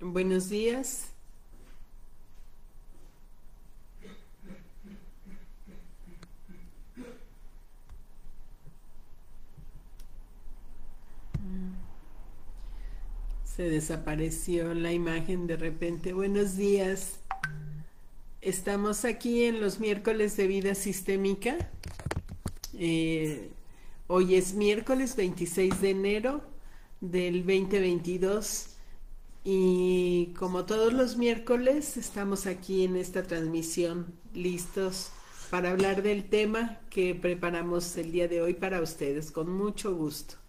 Buenos días. Se desapareció la imagen de repente. Buenos días. Estamos aquí en los miércoles de vida sistémica. Eh, hoy es miércoles 26 de enero del 2022 y como todos los miércoles estamos aquí en esta transmisión listos para hablar del tema que preparamos el día de hoy para ustedes con mucho gusto.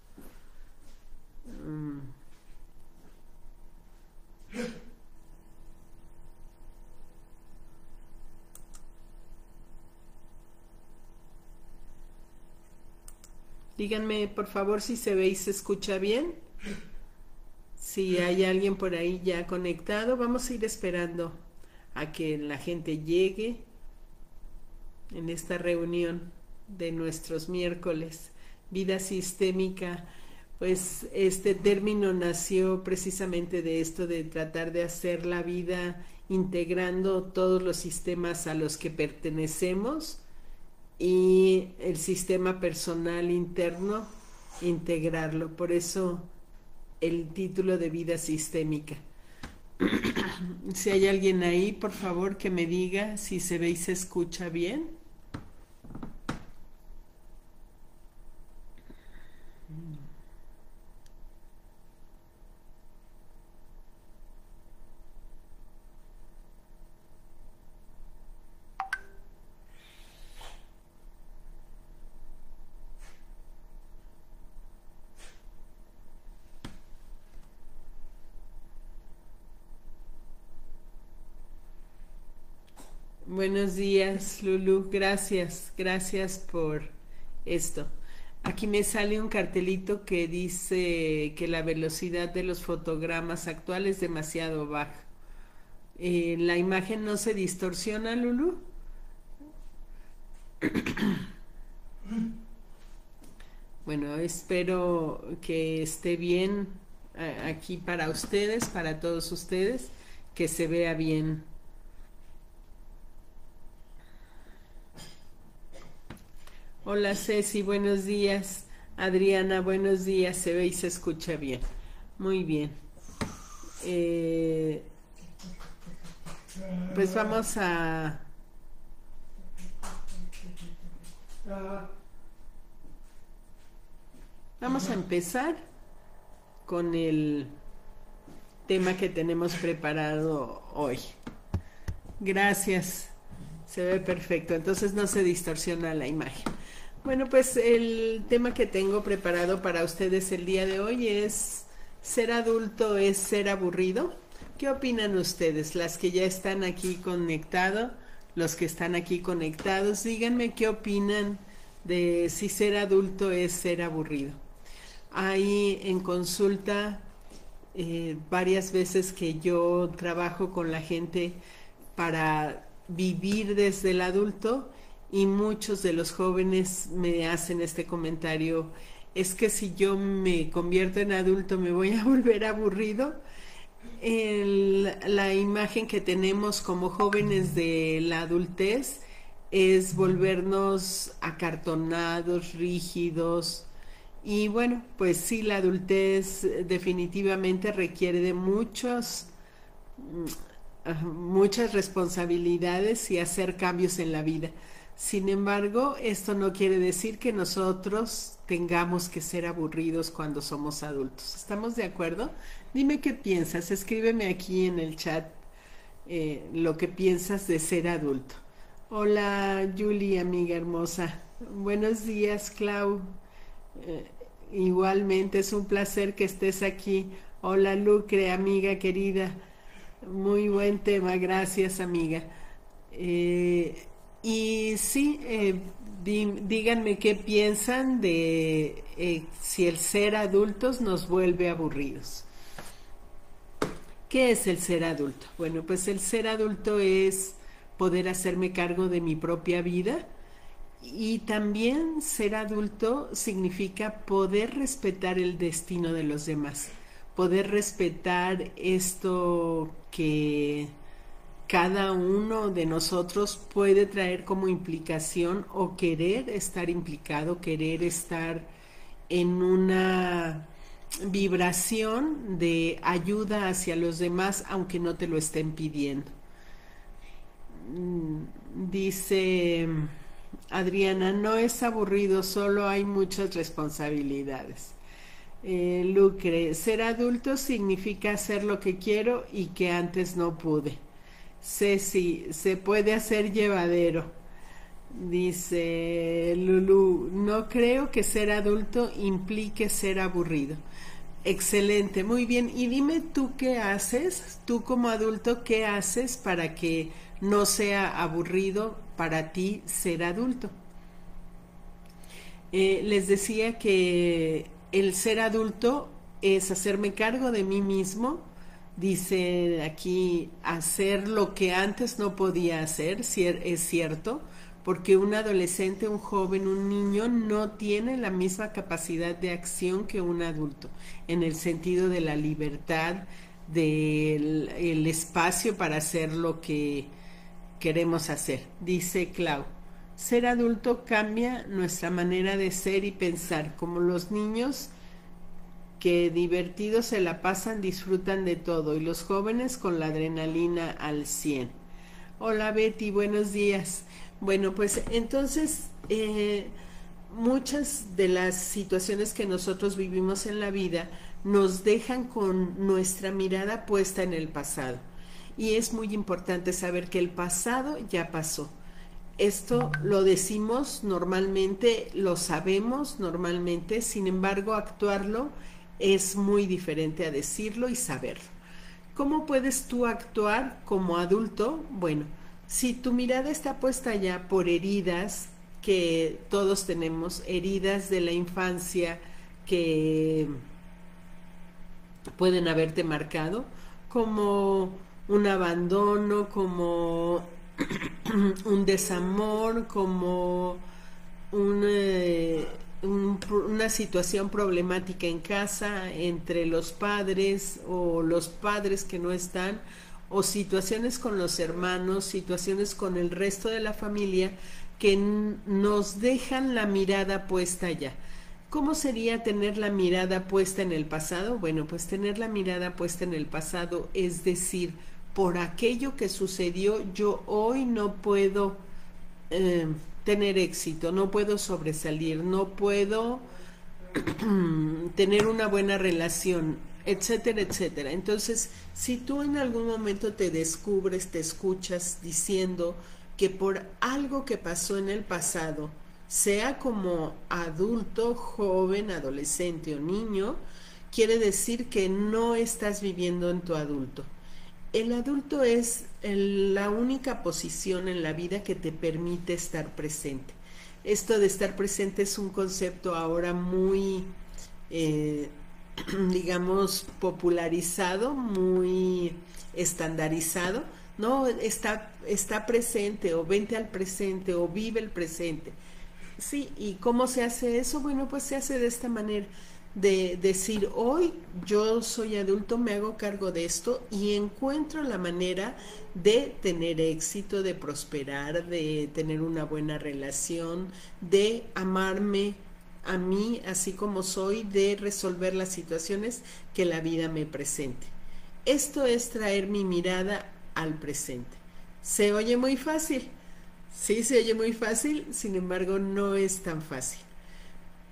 Díganme, por favor, si se ve y se escucha bien. Si hay alguien por ahí ya conectado, vamos a ir esperando a que la gente llegue en esta reunión de nuestros miércoles. Vida sistémica pues este término nació precisamente de esto de tratar de hacer la vida integrando todos los sistemas a los que pertenecemos y el sistema personal interno integrarlo. Por eso el título de vida sistémica. si hay alguien ahí, por favor que me diga si se ve y se escucha bien. Buenos días, Lulu. Gracias, gracias por esto. Aquí me sale un cartelito que dice que la velocidad de los fotogramas actual es demasiado baja. Eh, ¿La imagen no se distorsiona, Lulu? Bueno, espero que esté bien aquí para ustedes, para todos ustedes, que se vea bien Hola Ceci, buenos días. Adriana, buenos días. Se ve y se escucha bien. Muy bien. Eh, pues vamos a... Vamos a empezar con el tema que tenemos preparado hoy. Gracias. Se ve perfecto. Entonces no se distorsiona la imagen. Bueno, pues el tema que tengo preparado para ustedes el día de hoy es ¿ser adulto es ser aburrido? ¿Qué opinan ustedes? Las que ya están aquí conectados, los que están aquí conectados, díganme qué opinan de si ser adulto es ser aburrido. Hay en consulta eh, varias veces que yo trabajo con la gente para vivir desde el adulto y muchos de los jóvenes me hacen este comentario, es que si yo me convierto en adulto me voy a volver aburrido. la imagen que tenemos como jóvenes de la adultez es volvernos acartonados, rígidos. Y bueno, pues sí, la adultez definitivamente requiere de muchos, mm, muchas responsabilidades y hacer cambios en la vida. Sin embargo, esto no quiere decir que nosotros tengamos que ser aburridos cuando somos adultos. ¿Estamos de acuerdo? Dime qué piensas. Escríbeme aquí en el chat eh, lo que piensas de ser adulto. Hola, Julie, amiga hermosa. Buenos días, Clau. Eh, igualmente es un placer que estés aquí. Hola, Lucre, amiga querida. Muy buen tema, gracias, amiga. Eh, y sí, eh, díganme qué piensan de eh, si el ser adultos nos vuelve aburridos. ¿Qué es el ser adulto? Bueno, pues el ser adulto es poder hacerme cargo de mi propia vida Y también ser adulto significa poder respetar el destino de los demás, poder respetar esto que cada uno de nosotros puede traer como implicación o querer estar implicado, querer estar en una vibración de ayuda hacia los demás aunque no te lo estén pidiendo. Mm, dice Adriana, no es aburrido, solo hay muchas responsabilidades. Eh, Lucre, ser adulto significa hacer lo que quiero y que antes no pude. Ceci, se puede hacer llevadero. Dice Lulu, no creo que ser adulto implique ser aburrido. Excelente, muy bien. Y dime tú qué haces, tú como adulto, qué haces para que no sea aburrido para ti ser adulto. Eh, les decía que el ser adulto es hacerme cargo de mí mismo, dice aquí, hacer lo que antes no podía hacer, es cierto, porque un adolescente, un joven, un niño no tiene la misma capacidad de acción que un adulto, en el sentido de la libertad, del espacio para hacer lo que queremos hacer. Dice Clau, ser adulto cambia nuestra manera de ser y pensar, como los niños que divertidos se la pasan, disfrutan de todo, y los jóvenes con la adrenalina al 100. Hola Betty, buenos días. Bueno, pues entonces eh, muchas de las situaciones que nosotros vivimos en la vida nos dejan con nuestra mirada puesta en el pasado y es muy importante saber que el pasado ya pasó. Esto lo decimos normalmente, lo sabemos normalmente, sin embargo actuarlo es muy diferente a decirlo y saberlo. ¿Cómo puedes tú actuar como adulto? Bueno, si tu mirada está puesta ya por heridas que todos tenemos, heridas de la infancia que pueden haberte marcado, como un abandono, como un desamor, como eh, una situación problemática en casa entre los padres o los padres que no están, o situaciones con los hermanos, situaciones con el resto de la familia que nos dejan la mirada puesta allá. ¿Cómo sería tener la mirada puesta en el pasado? Bueno, pues tener la mirada puesta en el pasado es decir, por aquello que sucedió, yo hoy no puedo eh, tener éxito, no puedo sobresalir, no puedo tener una buena relación, etcétera, etcétera. Entonces, si tú en algún momento te descubres, te escuchas diciendo que por algo que pasó en el pasado, sea como adulto, joven, adolescente o niño, quiere decir que no estás viviendo en tu adulto el adulto es la única posición en la vida que te permite estar presente. Esto de estar presente es un concepto ahora muy, eh, digamos, popularizado, muy estandarizado. No, está, está presente o vente al presente o vive el presente. Sí, ¿y cómo se hace eso? Bueno, pues se hace de esta manera de decir, hoy yo soy adulto, me hago cargo de esto y encuentro la manera de tener éxito, de prosperar, de tener una buena relación, de amarme a mí así como soy, de resolver las situaciones que la vida me presente. Esto es traer mi mirada al presente. Se oye muy fácil. Sí, se oye muy fácil, sin embargo no es tan fácil.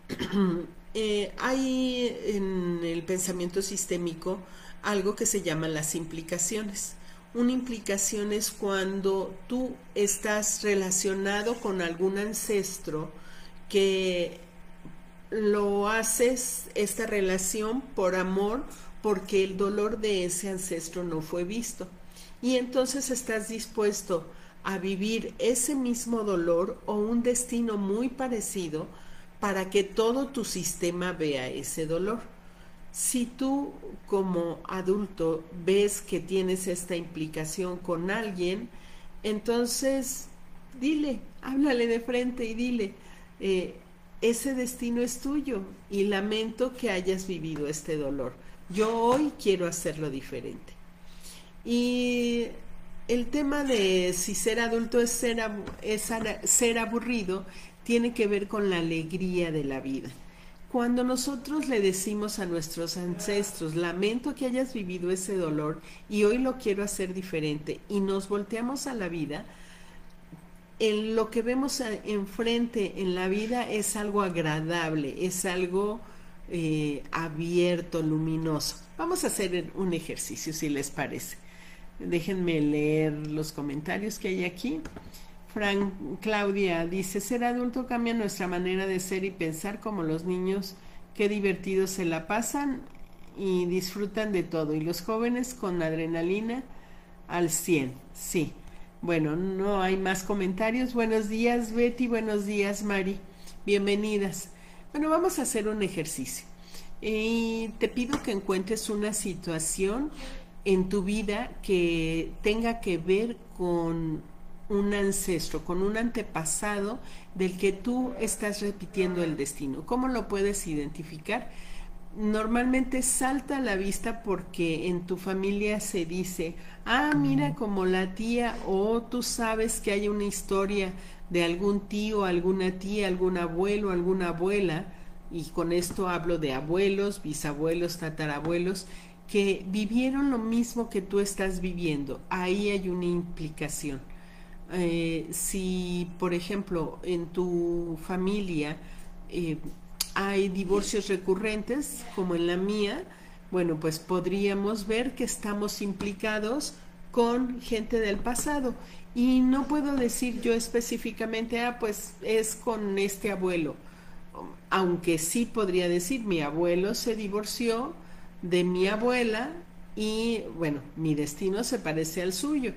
Eh, hay en el pensamiento sistémico algo que se llama las implicaciones. Una implicación es cuando tú estás relacionado con algún ancestro que lo haces esta relación por amor porque el dolor de ese ancestro no fue visto. Y entonces estás dispuesto a vivir ese mismo dolor o un destino muy parecido para que todo tu sistema vea ese dolor. Si tú como adulto ves que tienes esta implicación con alguien, entonces dile, háblale de frente y dile, eh, ese destino es tuyo y lamento que hayas vivido este dolor. Yo hoy quiero hacerlo diferente. Y el tema de si ser adulto es ser, es ser aburrido tiene que ver con la alegría de la vida. Cuando nosotros le decimos a nuestros ancestros, lamento que hayas vivido ese dolor y hoy lo quiero hacer diferente, y nos volteamos a la vida, en lo que vemos enfrente en la vida es algo agradable, es algo eh, abierto, luminoso. Vamos a hacer un ejercicio, si les parece. Déjenme leer los comentarios que hay aquí. Frank Claudia dice, ser adulto cambia nuestra manera de ser y pensar como los niños, qué divertidos se la pasan y disfrutan de todo. Y los jóvenes con adrenalina al 100, sí. Bueno, no hay más comentarios. Buenos días Betty, buenos días Mari, bienvenidas. Bueno, vamos a hacer un ejercicio. Y te pido que encuentres una situación en tu vida que tenga que ver con un ancestro, con un antepasado del que tú estás repitiendo el destino. ¿Cómo lo puedes identificar? Normalmente salta a la vista porque en tu familia se dice, ah, mira como la tía o tú sabes que hay una historia de algún tío, alguna tía, algún abuelo, alguna abuela, y con esto hablo de abuelos, bisabuelos, tatarabuelos, que vivieron lo mismo que tú estás viviendo. Ahí hay una implicación. Eh, si, por ejemplo, en tu familia eh, hay divorcios recurrentes, como en la mía, bueno, pues podríamos ver que estamos implicados con gente del pasado. Y no puedo decir yo específicamente, ah, pues es con este abuelo. Aunque sí podría decir, mi abuelo se divorció, de mi abuela y bueno, mi destino se parece al suyo.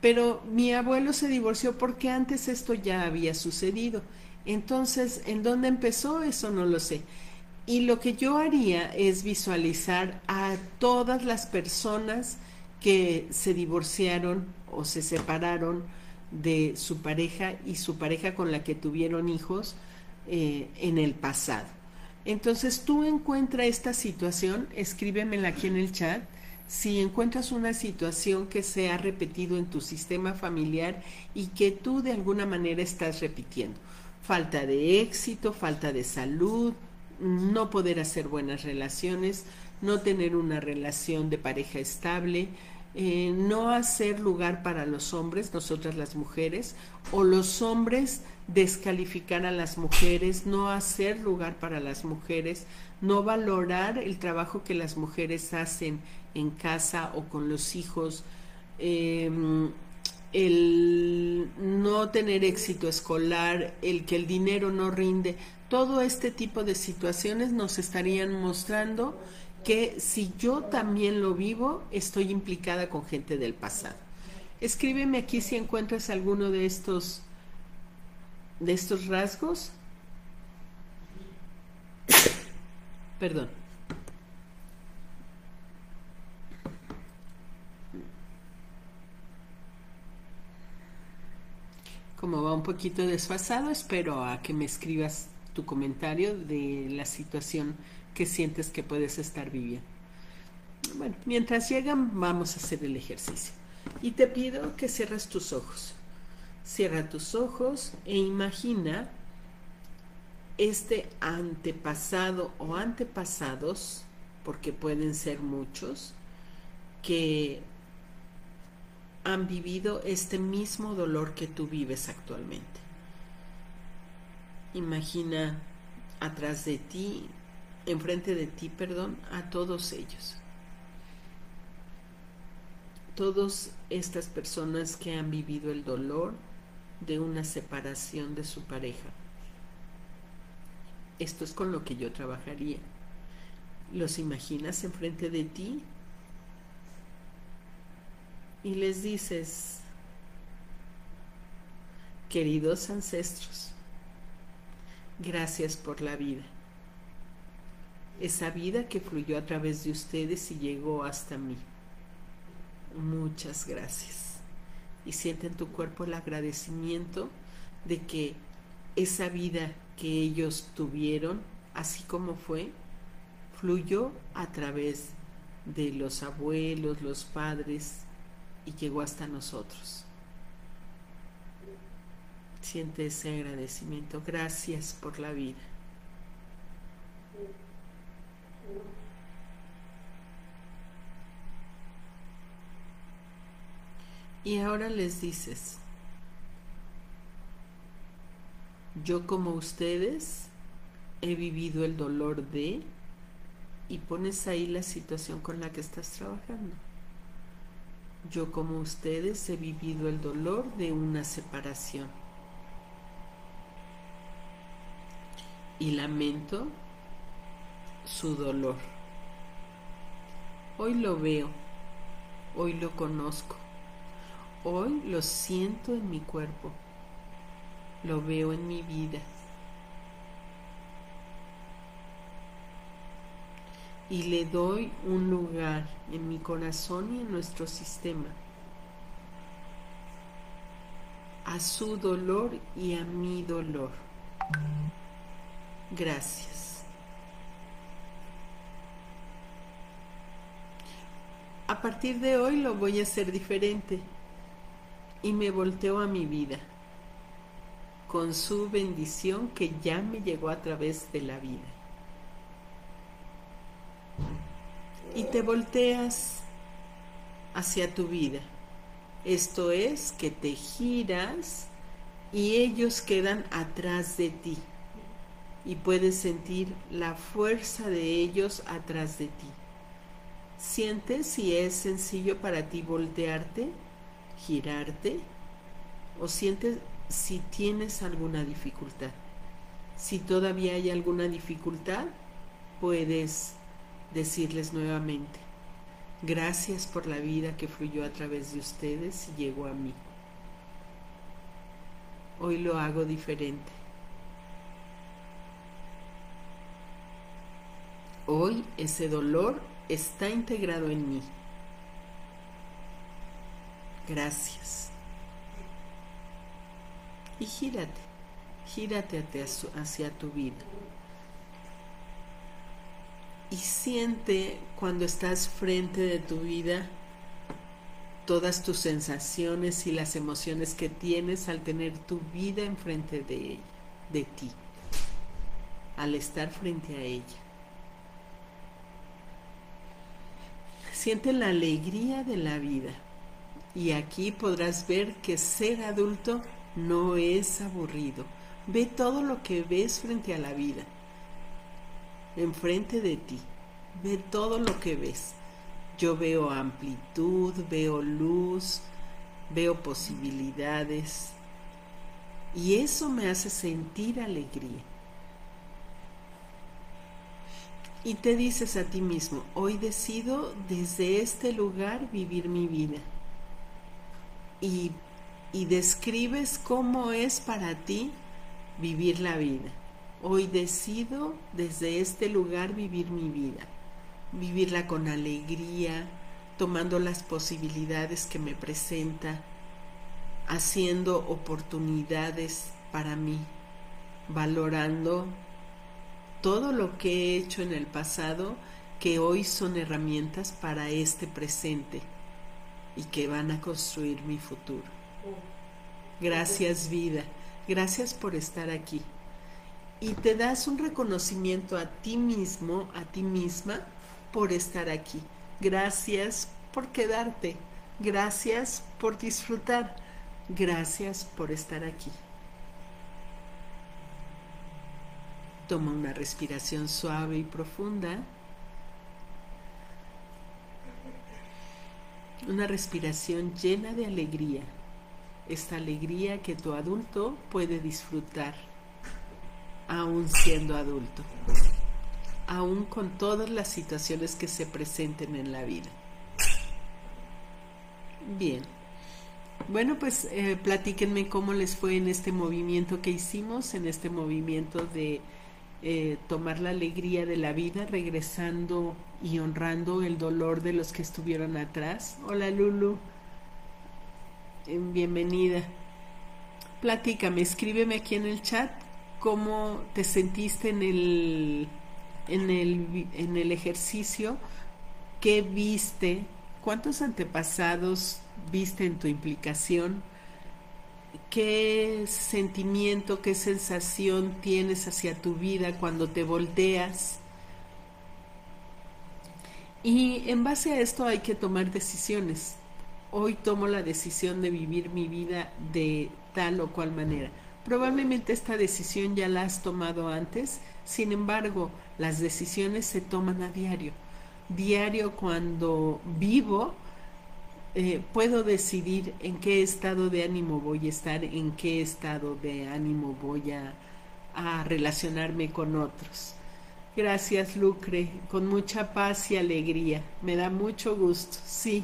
Pero mi abuelo se divorció porque antes esto ya había sucedido. Entonces, ¿en dónde empezó? Eso no lo sé. Y lo que yo haría es visualizar a todas las personas que se divorciaron o se separaron de su pareja y su pareja con la que tuvieron hijos eh, en el pasado. Entonces tú encuentras esta situación, escríbemela aquí en el chat. Si encuentras una situación que se ha repetido en tu sistema familiar y que tú de alguna manera estás repitiendo. Falta de éxito, falta de salud, no poder hacer buenas relaciones, no tener una relación de pareja estable, eh, no hacer lugar para los hombres, nosotras las mujeres, o los hombres descalificar a las mujeres, no hacer lugar para las mujeres, no valorar el trabajo que las mujeres hacen en casa o con los hijos, em, el no tener éxito escolar, el que el dinero no rinde, todo este tipo de situaciones nos estarían mostrando que si yo también lo vivo, estoy implicada con gente del pasado. Escríbeme aquí si encuentras alguno de estos de estos rasgos, perdón, como va un poquito desfasado, espero a que me escribas tu comentario de la situación que sientes que puedes estar viviendo. Bueno, mientras llegan, vamos a hacer el ejercicio. Y te pido que cierres tus ojos. Cierra tus ojos e imagina este antepasado o antepasados, porque pueden ser muchos, que han vivido este mismo dolor que tú vives actualmente. Imagina atrás de ti, enfrente de ti, perdón, a todos ellos. Todas estas personas que han vivido el dolor, de una separación de su pareja. Esto es con lo que yo trabajaría. ¿Los imaginas enfrente de ti? Y les dices, queridos ancestros, gracias por la vida. Esa vida que fluyó a través de ustedes y llegó hasta mí. Muchas gracias. y siente en tu cuerpo el agradecimiento de que esa vida que ellos tuvieron, así como fue, fluyó a través de los abuelos, los padres y llegó hasta nosotros. Siente ese agradecimiento. Gracias por la vida. Y ahora les dices, yo como ustedes he vivido el dolor de y pones ahí la situación con la que estás trabajando. Yo como ustedes he vivido el dolor de una separación. Y lamento su dolor. Hoy lo veo, hoy lo conozco, hoy lo siento en mi cuerpo, lo veo en mi vida. Y le doy un lugar en mi corazón y en nuestro sistema a su dolor y a mi dolor. Gracias. A partir de hoy lo voy a hacer diferente y me volteo a mi vida con su bendición que ya me llegó a través de la vida. Y te volteas hacia tu vida. Esto es que te giras y ellos quedan atrás de ti y puedes sentir la fuerza de ellos atrás de ti. Sientes si es sencillo para ti voltearte, girarte o sientes si tienes alguna dificultad. Si todavía hay alguna dificultad, puedes decirles nuevamente, gracias por la vida que fluyó a través de ustedes y llegó a mí. Hoy lo hago diferente. Hoy ese dolor está integrado en mí. Gracias. Y gírate, gírate hacia tu vida y siente cuando estás frente de tu vida todas tus sensaciones y las emociones que tienes al tener tu vida enfrente de, de ti, al estar frente a ella. Siente la alegría de la vida y aquí podrás ver que ser adulto no es aburrido. Ve todo lo que ves frente a la vida enfrente de ti. Ve todo lo que ves. Yo veo amplitud, veo luz, veo posibilidades. Y eso me hace sentir alegría. Y te dices a ti mismo, hoy decido desde este lugar vivir mi vida. Y, y describes cómo es para ti vivir la vida. Hoy decido desde este lugar vivir mi vida, vivirla con alegría, tomando las posibilidades que me presenta, haciendo oportunidades para mí, valorando todo lo que he hecho en el pasado que hoy son herramientas para este presente y que van a construir mi futuro. Gracias vida, gracias por estar aquí y te das un reconocimiento a ti mismo, a ti misma, por estar aquí. Gracias por quedarte. Gracias por disfrutar. Gracias por estar aquí. Toma una respiración suave y profunda. Una respiración llena de alegría. Esta alegría que tu adulto puede disfrutar aún siendo adulto, aún con todas las situaciones que se presenten en la vida. Bien. Bueno, pues eh, platíquenme cómo les fue en este movimiento que hicimos, en este movimiento de eh, tomar la alegría de la vida, regresando y honrando el dolor de los que estuvieron atrás. Hola Lulu. bienvenida. Platícame, escríbeme aquí en el chat cómo te sentiste en el, en el, en el ejercicio, qué viste, cuántos antepasados viste en tu implicación, qué sentimiento, qué sensación tienes hacia tu vida cuando te volteas. Y en base a esto hay que tomar decisiones. Hoy tomo la decisión de vivir mi vida de tal o cual manera. Probablemente esta decisión ya la has tomado antes, sin embargo, las decisiones se toman a diario. Diario cuando vivo, eh, puedo decidir en qué estado de ánimo voy a estar, en qué estado de ánimo voy a, relacionarme con otros. Gracias, Lucre, con mucha paz y alegría. Me da mucho gusto, sí.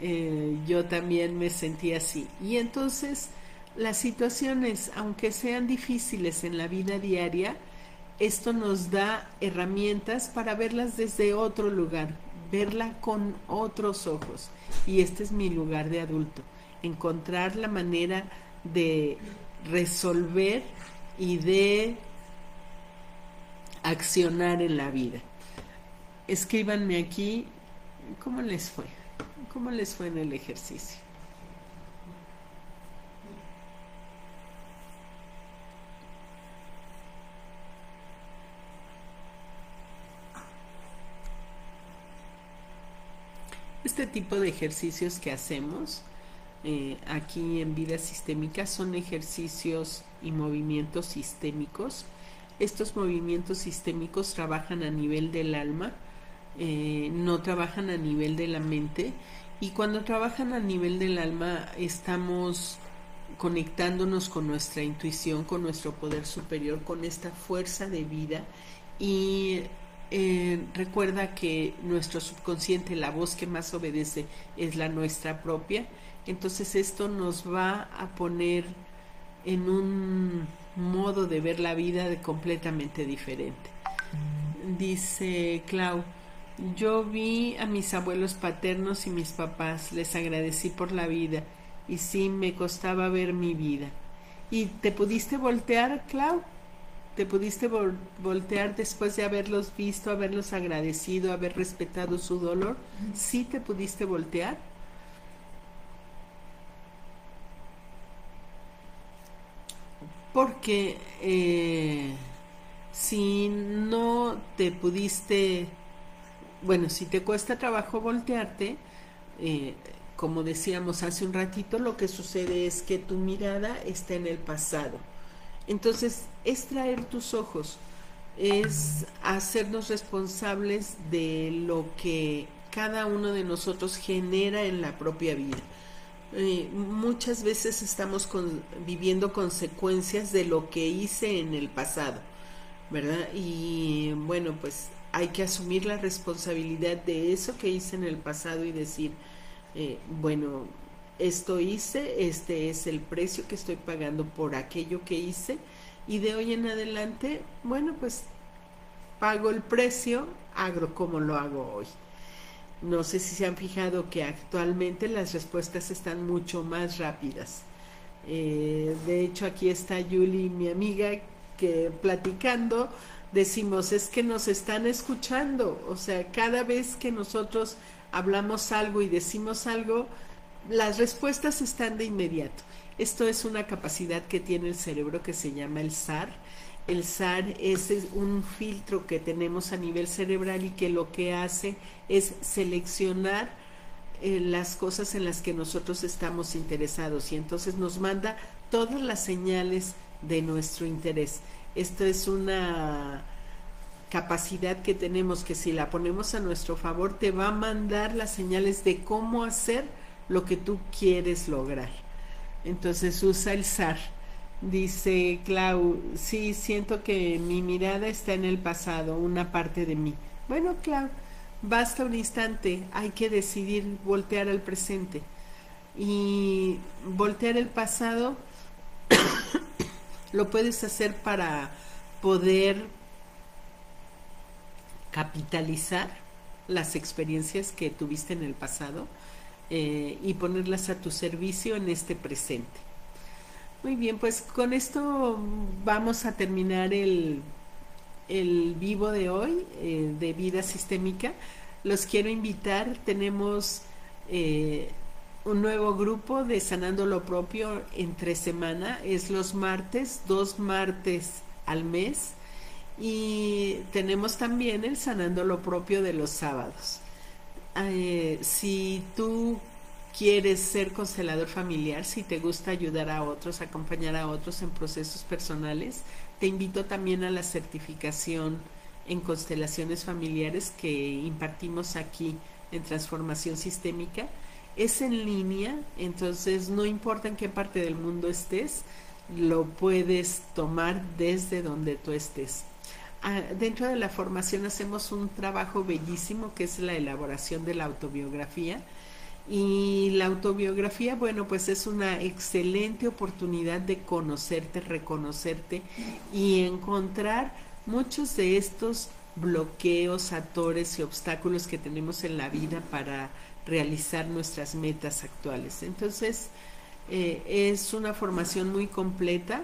Eh, yo también me sentí así. Y entonces las situaciones, aunque sean difíciles en la vida diaria, esto nos da herramientas para verlas desde otro lugar, verla con otros ojos. Y este es mi lugar de adulto, encontrar la manera de resolver y de accionar en la vida. Escríbanme aquí cómo les fue, cómo les fue en el ejercicio. Este tipo de ejercicios que hacemos eh, aquí en vida sistémica son ejercicios y movimientos sistémicos. Estos movimientos sistémicos trabajan a nivel del alma, eh, no trabajan a nivel de la mente y cuando trabajan a nivel del alma estamos conectándonos con nuestra intuición, con nuestro poder superior, con esta fuerza de vida y eh, recuerda que nuestro subconsciente, la voz que más obedece es la nuestra propia. Entonces esto nos va a poner en un modo de ver la vida de completamente diferente. Dice Clau, yo vi a mis abuelos paternos y mis papás, les agradecí por la vida y sí me costaba ver mi vida. ¿Y te pudiste voltear, Clau? Te pudiste voltear después de haberlos visto, haberlos agradecido, haber respetado su dolor, sí te pudiste voltear. Porque eh, si no te pudiste, bueno, si te cuesta trabajo voltearte, eh, como decíamos hace un ratito, lo que sucede es que tu mirada está en el pasado entonces, es traer tus ojos, es hacernos responsables de lo que cada uno de nosotros genera en la propia vida. Eh, muchas veces estamos viviendo consecuencias de lo que hice en el pasado, ¿verdad? Y bueno, pues hay que asumir la responsabilidad de eso que hice en el pasado y decir, eh, bueno, esto hice, este es el precio que estoy pagando por aquello que hice y de hoy en adelante, bueno, pues pago el precio, hago como lo hago hoy. No sé si se han fijado que actualmente las respuestas están mucho más rápidas. Eh, de hecho, aquí está Yuli, mi amiga, que platicando decimos, es que nos están escuchando. O sea, cada vez que nosotros hablamos algo y decimos algo, las respuestas están de inmediato. Esto es una capacidad que tiene el cerebro que se llama el SAR. El SAR es un filtro que tenemos a nivel cerebral y que lo que hace es seleccionar eh, las cosas en las que nosotros estamos interesados y entonces nos manda todas las señales de nuestro interés. Esto es una capacidad que tenemos que si la ponemos a nuestro favor te va a mandar las señales de cómo hacer lo que tú quieres lograr. Entonces usa el SAR. Dice Clau, sí, siento que mi mirada está en el pasado, una parte de mí. Bueno, Clau, basta un instante, hay que decidir voltear al presente. Y voltear el pasado lo puedes hacer para poder capitalizar las experiencias que tuviste en el pasado eh, y ponerlas a tu servicio en este presente. Muy bien, pues con esto vamos a terminar el, el vivo de hoy eh, de vida sistémica. Los quiero invitar, tenemos eh, un nuevo grupo de Sanando lo Propio entre semana, es los martes, dos martes al mes, y tenemos también el Sanando lo Propio de los sábados. Eh, si tú quieres ser constelador familiar, si te gusta ayudar a otros, acompañar a otros en procesos personales, te invito también a la certificación en constelaciones familiares que impartimos aquí en transformación sistémica. Es en línea, entonces no importa en qué parte del mundo estés, lo puedes tomar desde donde tú estés. Ah, dentro de la formación hacemos un trabajo bellísimo que es la elaboración de la autobiografía y la autobiografía, bueno, pues es una excelente oportunidad de conocerte, reconocerte y encontrar muchos de estos bloqueos, atores y obstáculos que tenemos en la vida para realizar nuestras metas actuales. Entonces, eh, es una formación muy completa,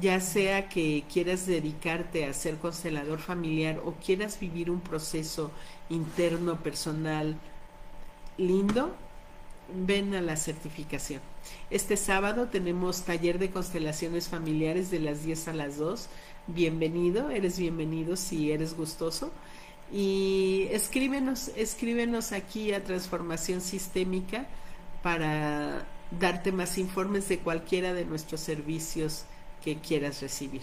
ya sea que quieras dedicarte a ser constelador familiar o quieras vivir un proceso interno, personal, lindo, ven a la certificación. Este sábado tenemos taller de constelaciones familiares de las 10 a las 2. Bienvenido, eres bienvenido si eres gustoso. Y escríbenos, escríbenos aquí a Transformación Sistémica para darte más informes de cualquiera de nuestros servicios que quieras recibir.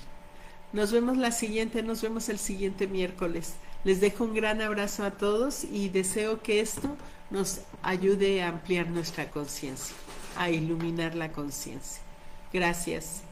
Nos vemos la siguiente, nos vemos el siguiente miércoles. Les dejo un gran abrazo a todos y deseo que esto nos ayude a ampliar nuestra conciencia, a iluminar la conciencia. Gracias.